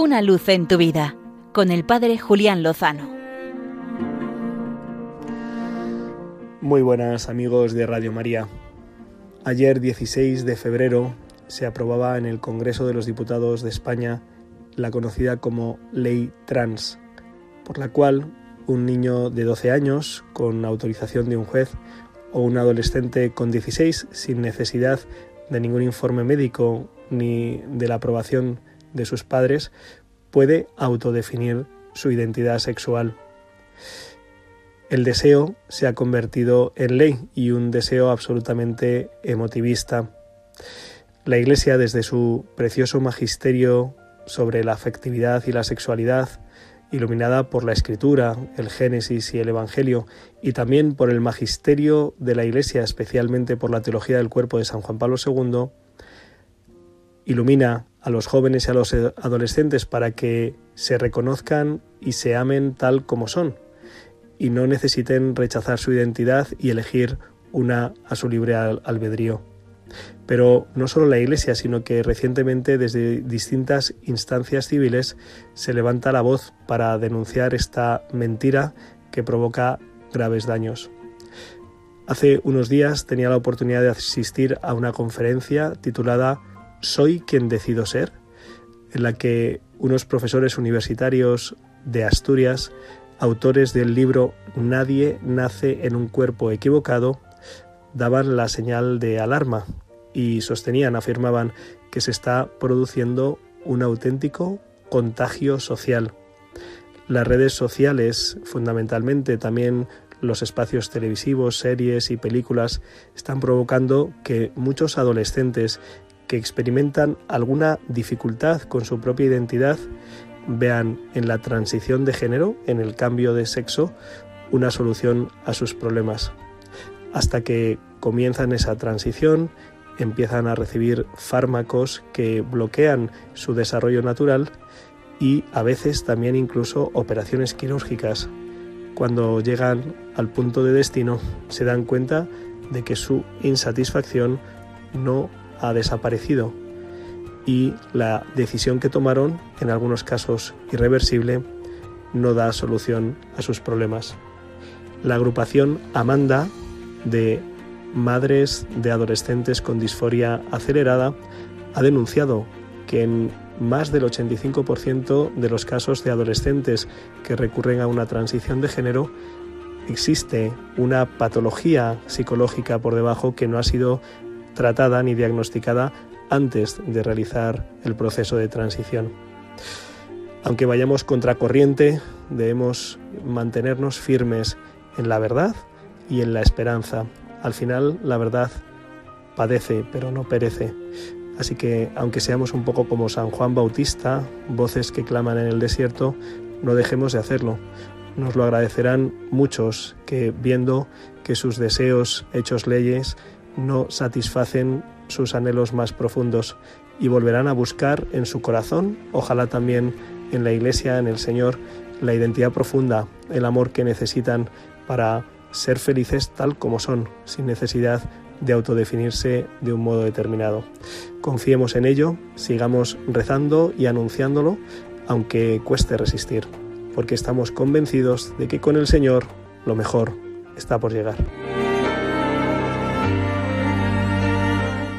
Una luz en tu vida con el Padre Julián Lozano. Muy buenas amigos de Radio María. Ayer 16 de febrero se aprobaba en el Congreso de los Diputados de España la conocida como Ley Trans, por la cual un niño de 12 años con autorización de un juez o un adolescente con 16 sin necesidad de ningún informe médico ni de la aprobación de sus padres puede autodefinir su identidad sexual. El deseo se ha convertido en ley y un deseo absolutamente emotivista. La Iglesia, desde su precioso magisterio sobre la afectividad y la sexualidad, iluminada por la Escritura, el Génesis y el Evangelio, y también por el magisterio de la Iglesia, especialmente por la teología del cuerpo de San Juan Pablo II, ilumina a los jóvenes y a los adolescentes para que se reconozcan y se amen tal como son y no necesiten rechazar su identidad y elegir una a su libre albedrío. Pero no solo la Iglesia, sino que recientemente desde distintas instancias civiles se levanta la voz para denunciar esta mentira que provoca graves daños. Hace unos días tenía la oportunidad de asistir a una conferencia titulada soy quien decido ser, en la que unos profesores universitarios de Asturias, autores del libro Nadie nace en un cuerpo equivocado, daban la señal de alarma y sostenían, afirmaban, que se está produciendo un auténtico contagio social. Las redes sociales, fundamentalmente también los espacios televisivos, series y películas, están provocando que muchos adolescentes que experimentan alguna dificultad con su propia identidad vean en la transición de género, en el cambio de sexo, una solución a sus problemas. Hasta que comienzan esa transición, empiezan a recibir fármacos que bloquean su desarrollo natural y a veces también incluso operaciones quirúrgicas. Cuando llegan al punto de destino se dan cuenta de que su insatisfacción no ha desaparecido y la decisión que tomaron, en algunos casos irreversible, no da solución a sus problemas. La agrupación Amanda de madres de adolescentes con disforia acelerada ha denunciado que en más del 85% de los casos de adolescentes que recurren a una transición de género existe una patología psicológica por debajo que no ha sido tratada ni diagnosticada antes de realizar el proceso de transición. Aunque vayamos contracorriente, debemos mantenernos firmes en la verdad y en la esperanza. Al final, la verdad padece, pero no perece. Así que, aunque seamos un poco como San Juan Bautista, voces que claman en el desierto, no dejemos de hacerlo. Nos lo agradecerán muchos que, viendo que sus deseos hechos leyes, no satisfacen sus anhelos más profundos y volverán a buscar en su corazón, ojalá también en la Iglesia, en el Señor, la identidad profunda, el amor que necesitan para ser felices tal como son, sin necesidad de autodefinirse de un modo determinado. Confiemos en ello, sigamos rezando y anunciándolo, aunque cueste resistir, porque estamos convencidos de que con el Señor lo mejor está por llegar.